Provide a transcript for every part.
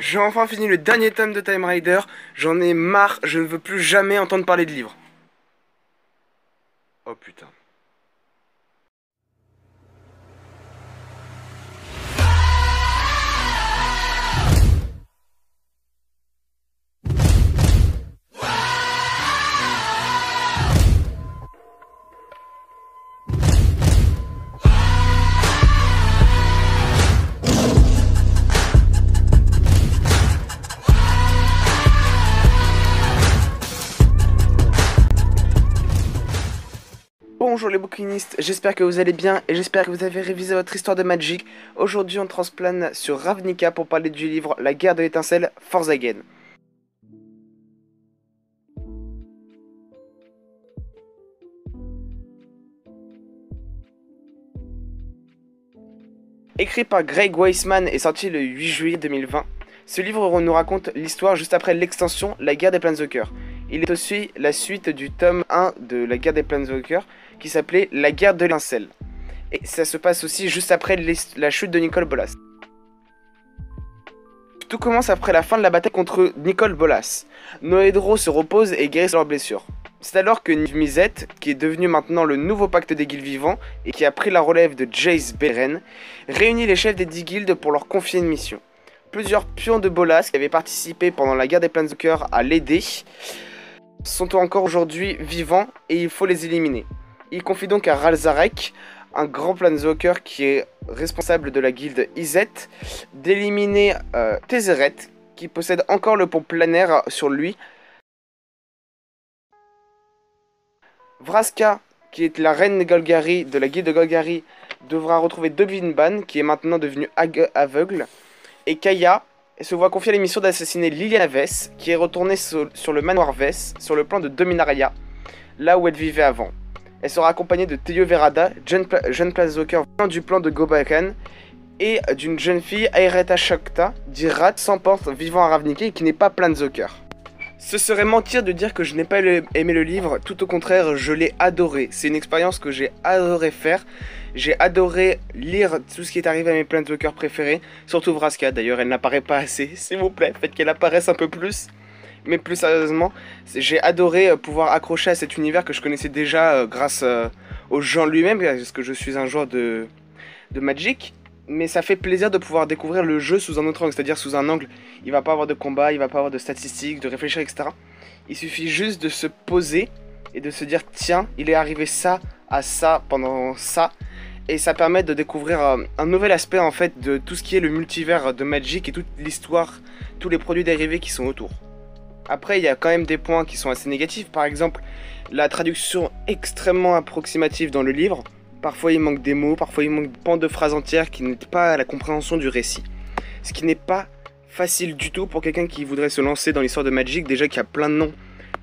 J'ai enfin fini le dernier tome de Time Rider. J'en ai marre, je ne veux plus jamais entendre parler de livres. Oh putain. Bonjour les bouquinistes, j'espère que vous allez bien et j'espère que vous avez révisé votre histoire de Magic. Aujourd'hui on transplane sur Ravnica pour parler du livre La guerre de l'étincelle, Force Again. Écrit par Greg Weisman et sorti le 8 juillet 2020, ce livre nous raconte l'histoire juste après l'extension La guerre des Planeswalkers. Il est aussi la suite du tome 1 de La guerre des Planeswalkers qui s'appelait La guerre de l'incel. Et ça se passe aussi juste après la chute de Nicole Bolas. Tout commence après la fin de la bataille contre Nicole Bolas. Noédro se repose et guérit leur blessure. C'est alors que Mizette, qui est devenu maintenant le nouveau pacte des guildes vivants et qui a pris la relève de Jace Beren, réunit les chefs des 10 guildes pour leur confier une mission. Plusieurs pions de Bolas qui avaient participé pendant la guerre des Planeswalkers à l'aider sont encore aujourd'hui vivants et il faut les éliminer. Il confie donc à Ralzarek, un grand planeswalker qui est responsable de la guilde Izet, d'éliminer euh, qui possède encore le pont planaire sur lui. Vraska, qui est la reine Golgari de la guilde de Golgari, devra retrouver Ban, qui est maintenant devenu aveugle. Et Kaya se voit confier la mission d'assassiner Liliana Vess, qui est retournée sur, le manoir Vess, sur le plan de Dominaria, là où elle vivait avant. Elle sera accompagnée de Teyo Verada, jeune, jeune Planeswalker du plan de Gobakan, et d'une jeune fille, Aereta Shokta, d'Irat sans porte vivant à Ravnica et qui n'est pas Planeswalker. Ce serait mentir de dire que je n'ai pas aimé le livre, tout au contraire, je l'ai adoré. C'est une expérience que j'ai adoré faire. J'ai adoré lire tout ce qui est arrivé à mes Planeswalkers préférés, surtout Vraska d'ailleurs, elle n'apparaît pas assez, s'il vous plaît, faites qu'elle apparaisse un peu plus. Mais plus sérieusement, j'ai adoré euh, pouvoir accrocher à cet univers que je connaissais déjà euh, grâce euh, aux gens lui-même, parce que je suis un joueur de, de Magic. Mais ça fait plaisir de pouvoir découvrir le jeu sous un autre angle, c'est-à-dire sous un angle, il va pas avoir de combat, il va pas avoir de statistiques, de réfléchir, etc. Il suffit juste de se poser et de se dire tiens, il est arrivé ça à ça pendant ça. Et ça permet de découvrir un nouvel aspect en fait de tout ce qui est le multivers de Magic et toute l'histoire, tous les produits dérivés qui sont autour. Après, il y a quand même des points qui sont assez négatifs. Par exemple, la traduction extrêmement approximative dans le livre. Parfois, il manque des mots, parfois, il manque pan de phrases entières qui n'aident pas à la compréhension du récit. Ce qui n'est pas facile du tout pour quelqu'un qui voudrait se lancer dans l'histoire de Magic. Déjà qu'il y a plein de noms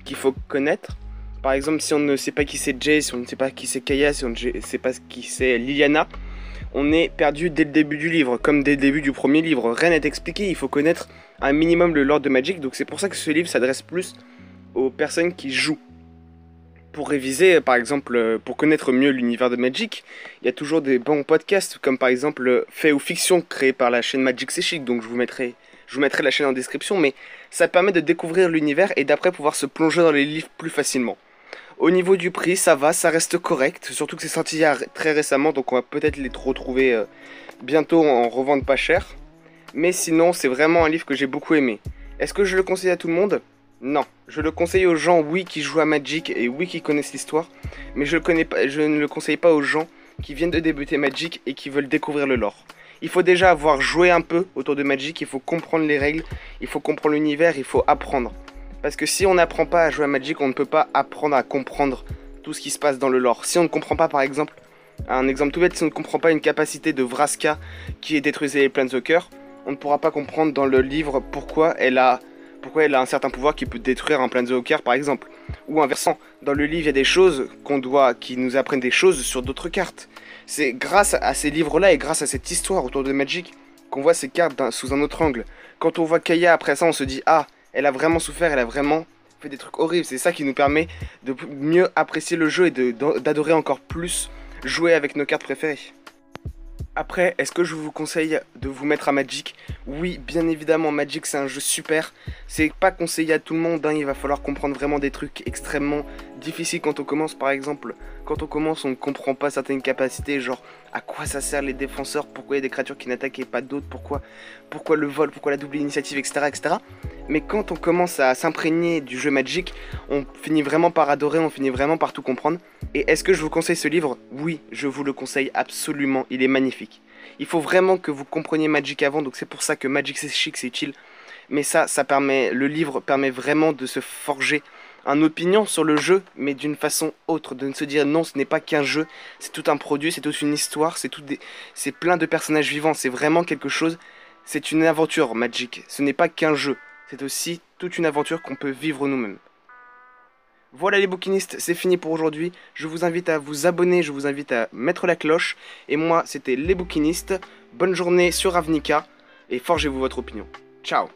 qu'il faut connaître. Par exemple, si on ne sait pas qui c'est Jay, si on ne sait pas qui c'est Kaya, si on ne sait pas qui c'est Liliana, on est perdu dès le début du livre, comme dès le début du premier livre. Rien n'est expliqué, il faut connaître un minimum le lore de Magic, donc c'est pour ça que ce livre s'adresse plus aux personnes qui jouent. Pour réviser, par exemple, euh, pour connaître mieux l'univers de Magic, il y a toujours des bons podcasts, comme par exemple Fait ou Fiction, créé par la chaîne Magic C'est Chic, donc je vous mettrai je vous mettrai la chaîne en description, mais ça permet de découvrir l'univers et d'après pouvoir se plonger dans les livres plus facilement. Au niveau du prix, ça va, ça reste correct, surtout que c'est sorti très récemment, donc on va peut-être les retrouver euh, bientôt en revente pas cher. Mais sinon, c'est vraiment un livre que j'ai beaucoup aimé. Est-ce que je le conseille à tout le monde? Non. Je le conseille aux gens, oui, qui jouent à Magic et oui, qui connaissent l'histoire. Mais je, ne le conseille pas aux gens qui viennent de débuter Magic et qui veulent découvrir le lore. Il faut déjà avoir joué un peu autour de Magic, il faut comprendre les règles, il faut comprendre l'univers, il faut apprendre. Parce que si on n'apprend pas à jouer à Magic, on ne peut pas apprendre à comprendre tout ce qui se passe dans le lore. Si on ne comprend pas par exemple, un exemple tout bête, si on ne comprend pas une capacité de Vraska qui est détruisé les Planeswalkers, on ne pourra pas comprendre dans le livre pourquoi elle a pourquoi elle a un certain pouvoir qui peut détruire un Planeswalker par exemple. Ou inversant, dans le livre il y a des choses qu'on doit, qui nous apprennent des choses sur d'autres cartes. C'est grâce à ces livres-là et grâce à cette histoire autour de Magic qu'on voit ces cartes sous un autre angle. Quand on voit Kaya après ça, on se dit ah, elle a vraiment souffert, elle a vraiment fait des trucs horribles. C'est ça qui nous permet de mieux apprécier le jeu et d'adorer encore plus jouer avec nos cartes préférées. Après, est-ce que je vous conseille de vous mettre à Magic? Oui, bien évidemment, Magic c'est un jeu super. C'est pas conseillé à tout le monde, hein. il va falloir comprendre vraiment des trucs extrêmement difficiles quand on commence. Par exemple, quand on commence, on ne comprend pas certaines capacités, genre à quoi ça sert les défenseurs, pourquoi il y a des créatures qui n'attaquent et pas d'autres, pourquoi, pourquoi le vol, pourquoi la double initiative, etc. etc. Mais quand on commence à s'imprégner du jeu Magic, on finit vraiment par adorer, on finit vraiment par tout comprendre. Et est-ce que je vous conseille ce livre? Oui, je vous le conseille absolument, il est magnifique. Il faut vraiment que vous compreniez Magic avant, donc c'est pour ça que Magic c'est chic, c'est utile. Mais ça, ça permet, le livre permet vraiment de se forger une opinion sur le jeu, mais d'une façon autre, de ne se dire non, ce n'est pas qu'un jeu, c'est tout un produit, c'est toute une histoire, c'est tout c'est plein de personnages vivants, c'est vraiment quelque chose, c'est une aventure Magic, ce n'est pas qu'un jeu c'est aussi toute une aventure qu'on peut vivre nous-mêmes. Voilà les bouquinistes, c'est fini pour aujourd'hui. Je vous invite à vous abonner, je vous invite à mettre la cloche. Et moi, c'était les bouquinistes. Bonne journée sur Avnica et forgez-vous votre opinion. Ciao